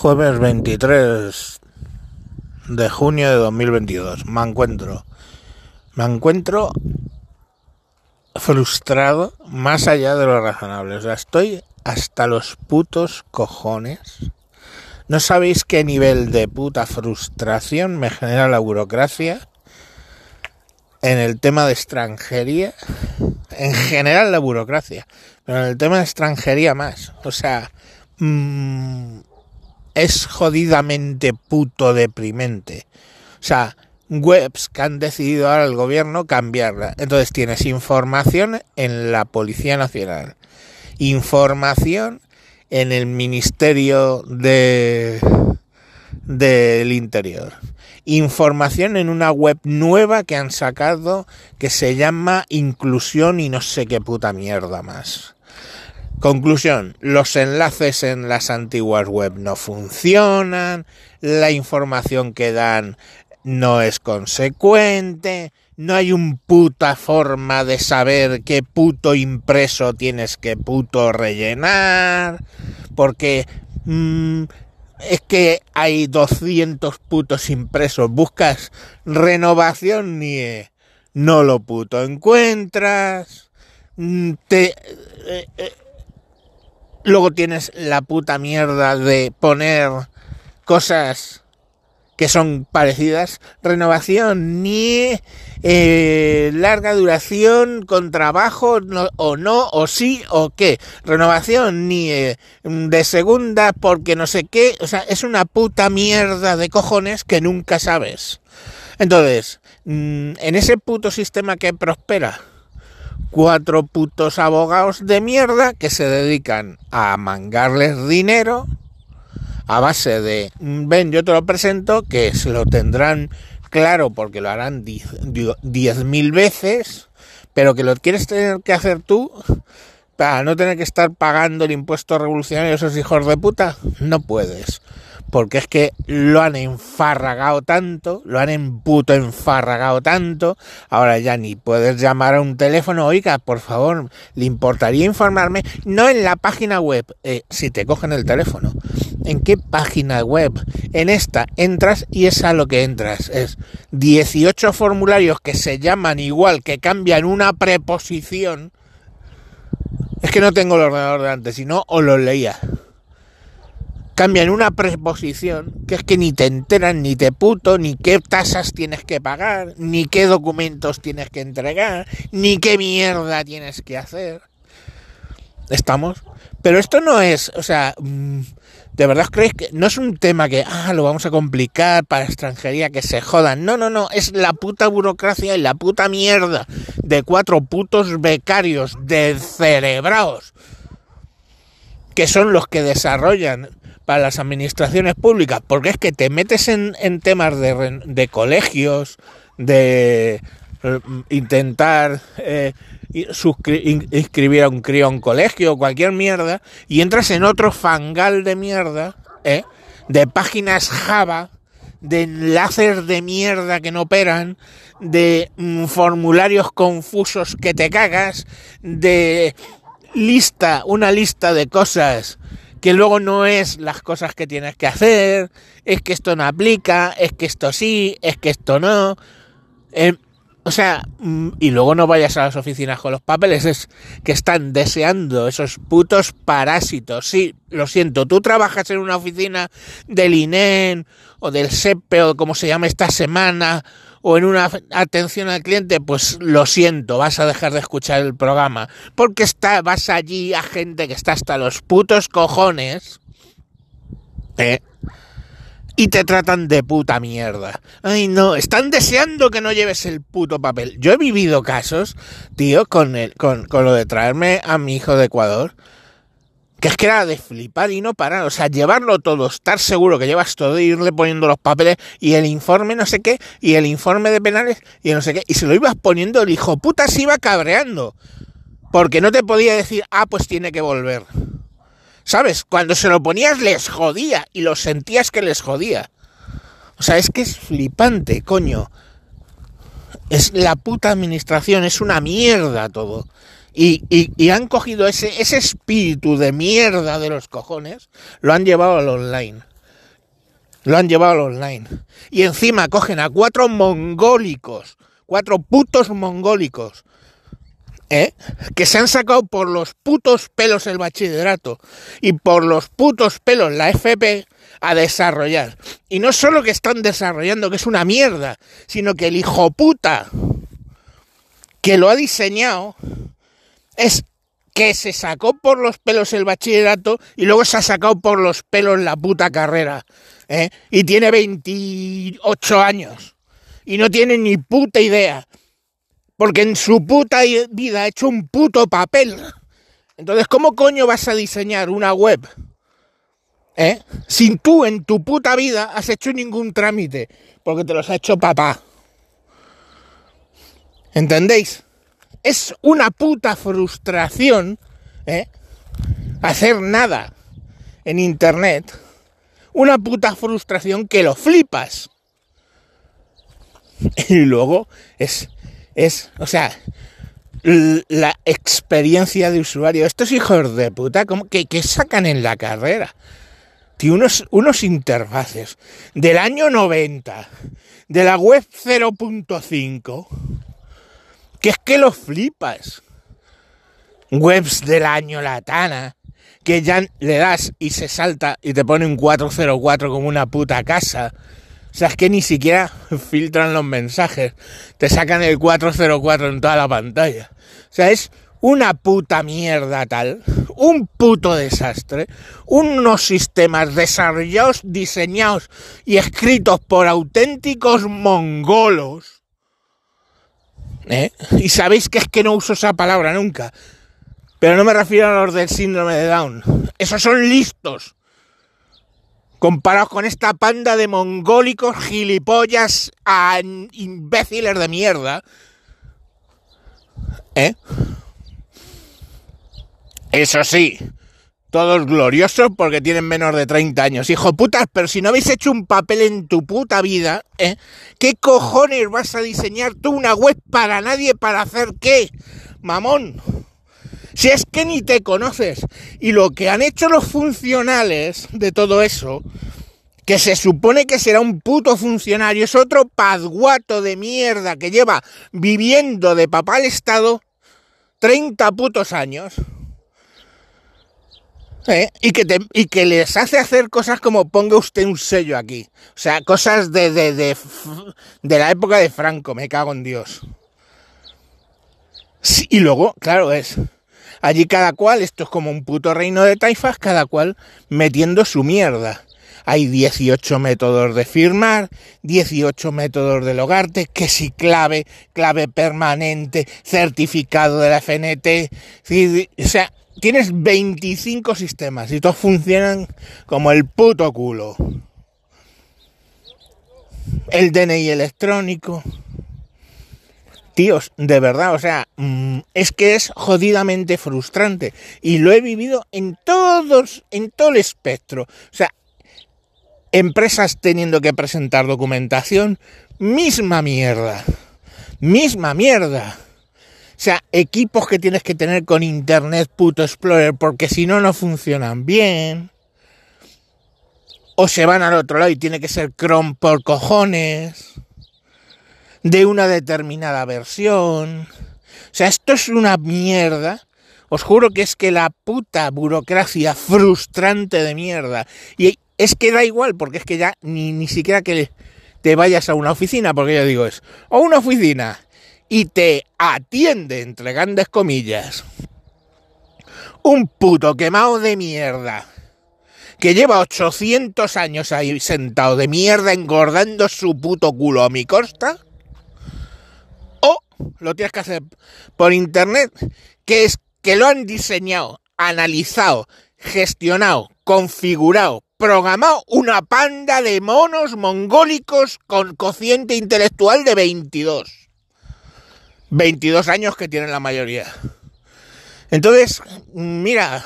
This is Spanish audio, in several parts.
Jueves 23 de junio de 2022. Me encuentro. Me encuentro frustrado más allá de lo razonable. O sea, estoy hasta los putos cojones. No sabéis qué nivel de puta frustración me genera la burocracia en el tema de extranjería. En general la burocracia. Pero en el tema de extranjería más. O sea... Mmm, es jodidamente puto deprimente. O sea, webs que han decidido ahora el gobierno cambiarla. Entonces tienes información en la Policía Nacional, información en el Ministerio de del Interior, información en una web nueva que han sacado que se llama Inclusión y no sé qué puta mierda más. Conclusión, los enlaces en las antiguas web no funcionan, la información que dan no es consecuente, no hay un puta forma de saber qué puto impreso tienes que puto rellenar, porque mmm, es que hay 200 putos impresos, buscas renovación ni no lo puto encuentras, mm, te... Eh, eh, Luego tienes la puta mierda de poner cosas que son parecidas. Renovación ni eh, larga duración con trabajo o no, o sí o qué. Renovación ni eh, de segunda porque no sé qué. O sea, es una puta mierda de cojones que nunca sabes. Entonces, mm, en ese puto sistema que prospera cuatro putos abogados de mierda que se dedican a mangarles dinero a base de, ven, yo te lo presento, que se lo tendrán claro porque lo harán diez mil veces, pero que lo quieres tener que hacer tú para no tener que estar pagando el impuesto revolucionario a esos hijos de puta, no puedes porque es que lo han enfarragado tanto, lo han emputo enfarragado tanto, ahora ya ni puedes llamar a un teléfono, oiga, por favor, le importaría informarme, no en la página web, eh, si te cogen el teléfono, ¿en qué página web? En esta entras y es a lo que entras, es 18 formularios que se llaman igual, que cambian una preposición, es que no tengo el ordenador delante, si no, os lo leía cambian una preposición que es que ni te enteran ni te puto, ni qué tasas tienes que pagar, ni qué documentos tienes que entregar, ni qué mierda tienes que hacer. ¿Estamos? Pero esto no es, o sea, mm, ¿de verdad creéis que no es un tema que, ah, lo vamos a complicar para extranjería, que se jodan? No, no, no, es la puta burocracia y la puta mierda de cuatro putos becarios cerebraos que son los que desarrollan para las administraciones públicas, porque es que te metes en, temas de, de, colegios, de eh, intentar eh, inscribir a un crío a un colegio, cualquier mierda, y entras en otro fangal de mierda, ¿eh? de páginas Java, de enlaces de mierda que no operan, de mm, formularios confusos que te cagas, de lista, una lista de cosas que luego no es las cosas que tienes que hacer, es que esto no aplica, es que esto sí, es que esto no. Eh, o sea, mm, y luego no vayas a las oficinas con los papeles, es que están deseando esos putos parásitos. Sí, lo siento, tú trabajas en una oficina del INEN o del SEPE o como se llama esta semana o en una atención al cliente, pues lo siento, vas a dejar de escuchar el programa, porque está, vas allí a gente que está hasta los putos cojones, ¿eh? Y te tratan de puta mierda. Ay, no, están deseando que no lleves el puto papel. Yo he vivido casos, tío, con, el, con, con lo de traerme a mi hijo de Ecuador que es que era de flipar y no parar, o sea, llevarlo todo, estar seguro que llevas todo, irle poniendo los papeles y el informe no sé qué, y el informe de penales y no sé qué, y se lo ibas poniendo, el hijo puta se iba cabreando, porque no te podía decir, ah, pues tiene que volver. ¿Sabes? Cuando se lo ponías les jodía y lo sentías que les jodía. O sea, es que es flipante, coño. Es la puta administración, es una mierda todo. Y, han cogido ese, ese espíritu de mierda de los cojones, lo han llevado al online. Lo han llevado al online. Y encima cogen a cuatro mongólicos, cuatro putos mongólicos, ¿eh? que se han sacado por los putos pelos el bachillerato y por los putos pelos la FP a desarrollar. Y no solo que están desarrollando, que es una mierda, sino que el hijo puta que lo ha diseñado es que se sacó por los pelos el bachillerato y luego se ha sacado por los pelos la puta carrera. ¿eh? Y tiene 28 años. Y no tiene ni puta idea. Porque en su puta vida ha hecho un puto papel. Entonces, ¿cómo coño vas a diseñar una web? ¿Eh? Sin tú en tu puta vida has hecho ningún trámite. Porque te los ha hecho papá. ¿Entendéis? Es una puta frustración ¿eh? hacer nada en Internet. Una puta frustración que lo flipas. Y luego es, es, o sea, la experiencia de usuario. Estos hijos de puta, como que, que sacan en la carrera. Tío, unos, unos interfaces del año 90, de la web 0.5 que es que lo flipas. Webs del año latana, que ya le das y se salta y te pone un 404 como una puta casa. O sea, es que ni siquiera filtran los mensajes. Te sacan el 404 en toda la pantalla. O sea, es una puta mierda tal. Un puto desastre. Unos sistemas desarrollados, diseñados y escritos por auténticos mongolos ¿Eh? Y sabéis que es que no uso esa palabra nunca. Pero no me refiero a los del síndrome de Down. Esos son listos. Comparados con esta panda de mongólicos gilipollas a imbéciles de mierda. ¿Eh? Eso sí, todos gloriosos porque tienen menos de 30 años. Hijo putas, pero si no habéis hecho un papel en tu puta vida, ¿eh? ¿Qué cojones vas a diseñar tú una web para nadie para hacer qué? Mamón. Si es que ni te conoces. Y lo que han hecho los funcionales de todo eso, que se supone que será un puto funcionario, es otro padguato de mierda que lleva viviendo de papá al Estado 30 putos años. ¿Eh? y, que y que les hace hacer cosas como ponga usted un sello aquí. O sea, cosas de, de, de, de la época de Franco, me cago en Dios. y luego, claro, es. Allí cada cual, esto es como un puto reino de taifas, cada cual metiendo su mierda. Hay 18 métodos de firmar, 18 métodos de logarte, que si clave, clave permanente, certificado de la FNT. O sea, tienes 25 sistemas y todos funcionan como el puto culo. El DNI electrónico. Tíos, de verdad, o sea, mm, es que es jodidamente frustrante. Y lo he vivido en todos, en todo el espectro. O sea, empresas teniendo que presentar documentación, misma mierda. Misma mierda o sea, equipos que tienes que tener con Internet puto Explorer porque si no, no funcionan bien. O se van al otro lado y tiene que ser Chrome por cojones. De una determinada versión. O sea, esto es una mierda. Os juro que es que la puta burocracia frustrante de mierda. Y es que da igual, porque es que ya ni, ni siquiera que te vayas a una oficina, porque yo digo es, o una oficina y te atiende, entre grandes comillas, un puto quemado de mierda que lleva 800 años ahí sentado de mierda engordando su puto culo a mi costa, o lo tienes que hacer por internet, que es que lo han diseñado, analizado, gestionado, configurado, programado una panda de monos mongólicos con cociente intelectual de 22. 22 años que tienen la mayoría. Entonces, mira,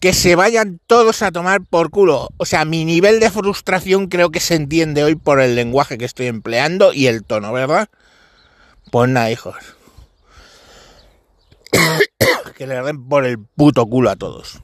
que se vayan todos a tomar por culo. O sea, mi nivel de frustración creo que se entiende hoy por el lenguaje que estoy empleando y el tono, ¿verdad? Pues nada, hijos. que le den por el puto culo a todos.